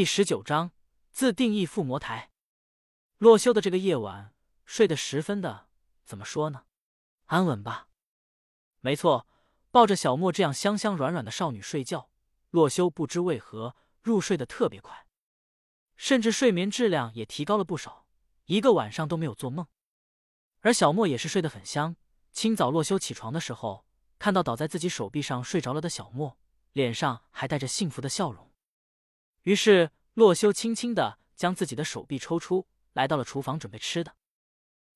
第十九章自定义附魔台。洛修的这个夜晚睡得十分的，怎么说呢？安稳吧。没错，抱着小莫这样香香软软的少女睡觉，洛修不知为何入睡的特别快，甚至睡眠质量也提高了不少，一个晚上都没有做梦。而小莫也是睡得很香。清早洛修起床的时候，看到倒在自己手臂上睡着了的小莫，脸上还带着幸福的笑容。于是，洛修轻轻的将自己的手臂抽出，来到了厨房准备吃的。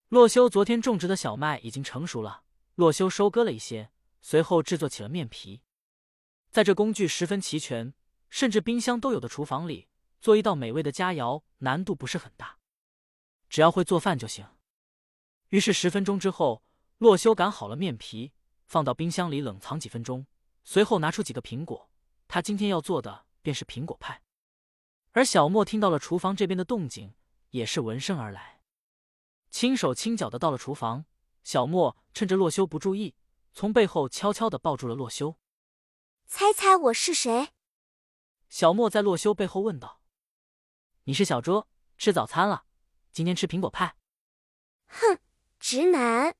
洛修昨天种植的小麦已经成熟了，洛修收割了一些，随后制作起了面皮。在这工具十分齐全，甚至冰箱都有的厨房里，做一道美味的佳肴难度不是很大，只要会做饭就行。于是十分钟之后，洛修擀好了面皮，放到冰箱里冷藏几分钟，随后拿出几个苹果，他今天要做的便是苹果派。而小莫听到了厨房这边的动静，也是闻声而来，轻手轻脚的到了厨房。小莫趁着洛修不注意，从背后悄悄的抱住了洛修。猜猜我是谁？小莫在洛修背后问道。你是小猪，吃早餐了？今天吃苹果派。哼，直男。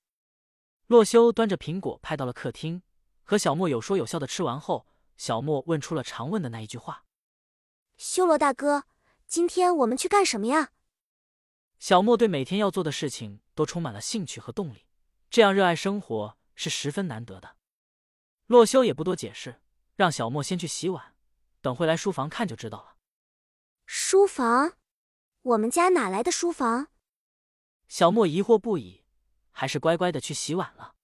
洛修端着苹果派到了客厅，和小莫有说有笑的吃完后，小莫问出了常问的那一句话。修罗大哥，今天我们去干什么呀？小莫对每天要做的事情都充满了兴趣和动力，这样热爱生活是十分难得的。洛修也不多解释，让小莫先去洗碗，等会来书房看就知道了。书房？我们家哪来的书房？小莫疑惑不已，还是乖乖的去洗碗了。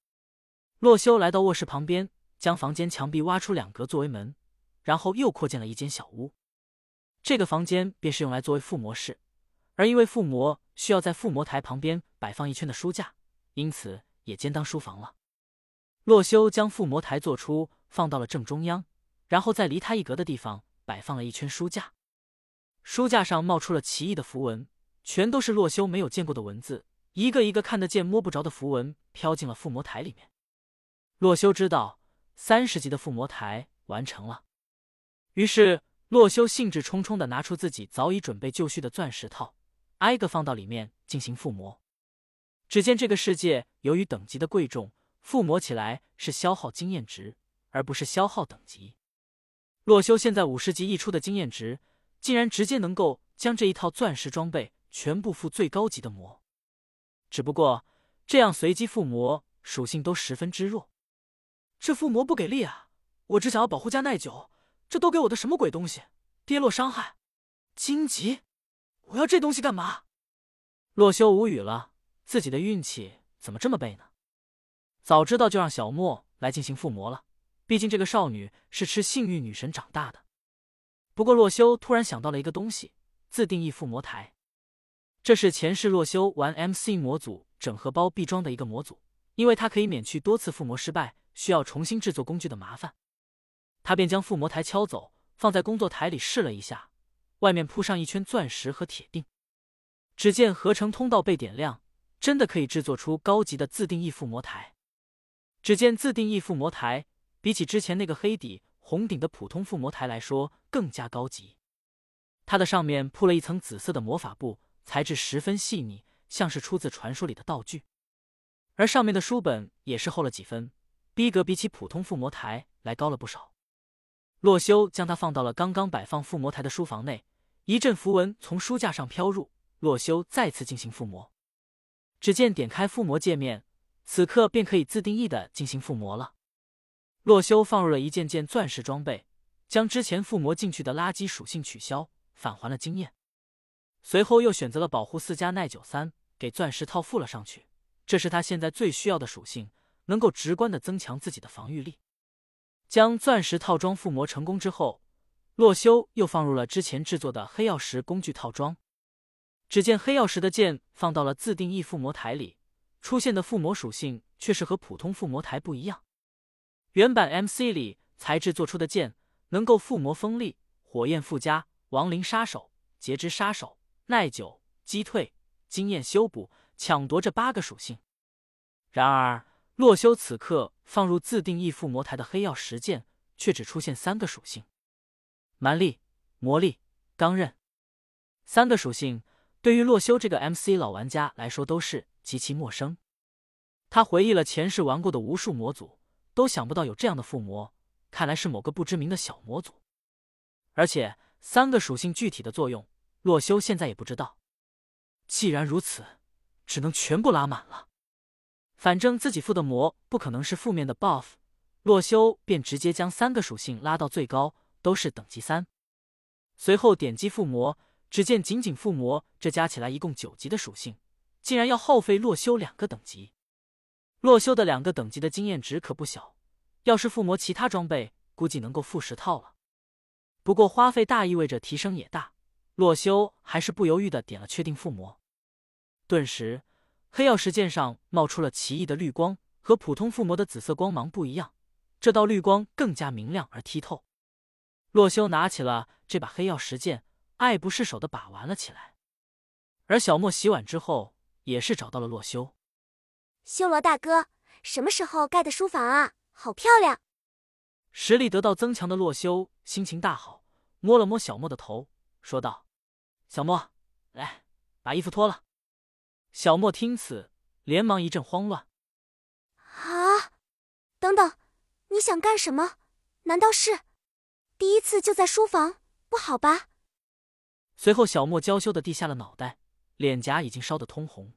洛修来到卧室旁边，将房间墙壁挖出两格作为门，然后又扩建了一间小屋。这个房间便是用来作为附魔室，而因为附魔需要在附魔台旁边摆放一圈的书架，因此也兼当书房了。洛修将附魔台做出，放到了正中央，然后在离他一格的地方摆放了一圈书架。书架上冒出了奇异的符文，全都是洛修没有见过的文字，一个一个看得见摸不着的符文飘进了附魔台里面。洛修知道三十级的附魔台完成了，于是。洛修兴致冲冲的拿出自己早已准备就绪的钻石套，挨个放到里面进行附魔。只见这个世界由于等级的贵重，附魔起来是消耗经验值，而不是消耗等级。洛修现在五十级溢出的经验值，竟然直接能够将这一套钻石装备全部附最高级的魔。只不过这样随机附魔属性都十分之弱，这附魔不给力啊！我只想要保护加耐久。这都给我的什么鬼东西？跌落伤害，荆棘，我要这东西干嘛？洛修无语了，自己的运气怎么这么背呢？早知道就让小莫来进行附魔了，毕竟这个少女是吃幸运女神长大的。不过洛修突然想到了一个东西，自定义附魔台，这是前世洛修玩 MC 模组整合包必装的一个模组，因为它可以免去多次附魔失败需要重新制作工具的麻烦。他便将附魔台敲走，放在工作台里试了一下，外面铺上一圈钻石和铁锭。只见合成通道被点亮，真的可以制作出高级的自定义附魔台。只见自定义附魔台比起之前那个黑底红顶的普通附魔台来说更加高级。它的上面铺了一层紫色的魔法布，材质十分细腻，像是出自传说里的道具。而上面的书本也是厚了几分，逼格比起普通附魔台来高了不少。洛修将它放到了刚刚摆放附魔台的书房内，一阵符文从书架上飘入。洛修再次进行附魔，只见点开附魔界面，此刻便可以自定义的进行附魔了。洛修放入了一件件钻石装备，将之前附魔进去的垃圾属性取消，返还了经验。随后又选择了保护四加耐久三，给钻石套附了上去。这是他现在最需要的属性，能够直观的增强自己的防御力。将钻石套装附魔成功之后，洛修又放入了之前制作的黑曜石工具套装。只见黑曜石的剑放到了自定义附魔台里，出现的附魔属性却是和普通附魔台不一样。原版 MC 里材质做出的剑能够附魔锋利、火焰附加、亡灵杀手、截肢杀手、耐久、击退、经验修补、抢夺这八个属性。然而，洛修此刻放入自定义附魔台的黑曜石剑，却只出现三个属性：蛮力、魔力、钢刃。三个属性对于洛修这个 MC 老玩家来说都是极其陌生。他回忆了前世玩过的无数魔族，都想不到有这样的附魔，看来是某个不知名的小魔族。而且三个属性具体的作用，洛修现在也不知道。既然如此，只能全部拉满了。反正自己附的魔不可能是负面的 buff，洛修便直接将三个属性拉到最高，都是等级三。随后点击附魔，只见仅仅附魔这加起来一共九级的属性，竟然要耗费洛修两个等级。洛修的两个等级的经验值可不小，要是附魔其他装备，估计能够附十套了。不过花费大意味着提升也大，洛修还是不犹豫的点了确定附魔。顿时，黑曜石剑上冒出了奇异的绿光，和普通附魔的紫色光芒不一样，这道绿光更加明亮而剔透。洛修拿起了这把黑曜石剑，爱不释手的把玩了起来。而小莫洗碗之后，也是找到了洛修。修罗大哥，什么时候盖的书房啊？好漂亮！实力得到增强的洛修心情大好，摸了摸小莫的头，说道：“小莫，来，把衣服脱了。”小莫听此，连忙一阵慌乱。啊！等等，你想干什么？难道是第一次就在书房？不好吧？随后，小莫娇羞的低下了脑袋，脸颊已经烧得通红。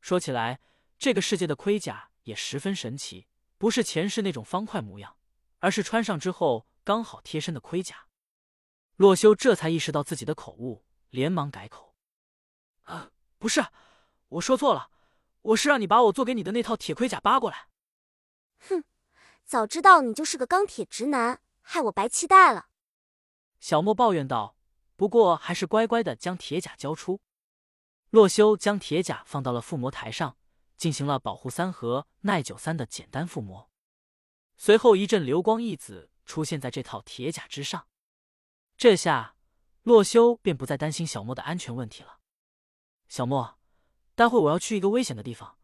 说起来，这个世界的盔甲也十分神奇，不是前世那种方块模样，而是穿上之后刚好贴身的盔甲。洛修这才意识到自己的口误，连忙改口：“啊，不是。”我说错了，我是让你把我做给你的那套铁盔甲扒过来。哼，早知道你就是个钢铁直男，害我白期待了。小莫抱怨道，不过还是乖乖的将铁甲交出。洛修将铁甲放到了附魔台上，进行了保护三和耐久三的简单附魔。随后一阵流光溢紫出现在这套铁甲之上，这下洛修便不再担心小莫的安全问题了。小莫。待会我要去一个危险的地方，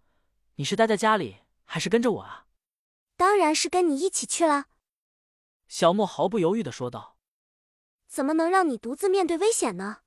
你是待在家里还是跟着我啊？当然是跟你一起去了。小莫毫不犹豫的说道。怎么能让你独自面对危险呢？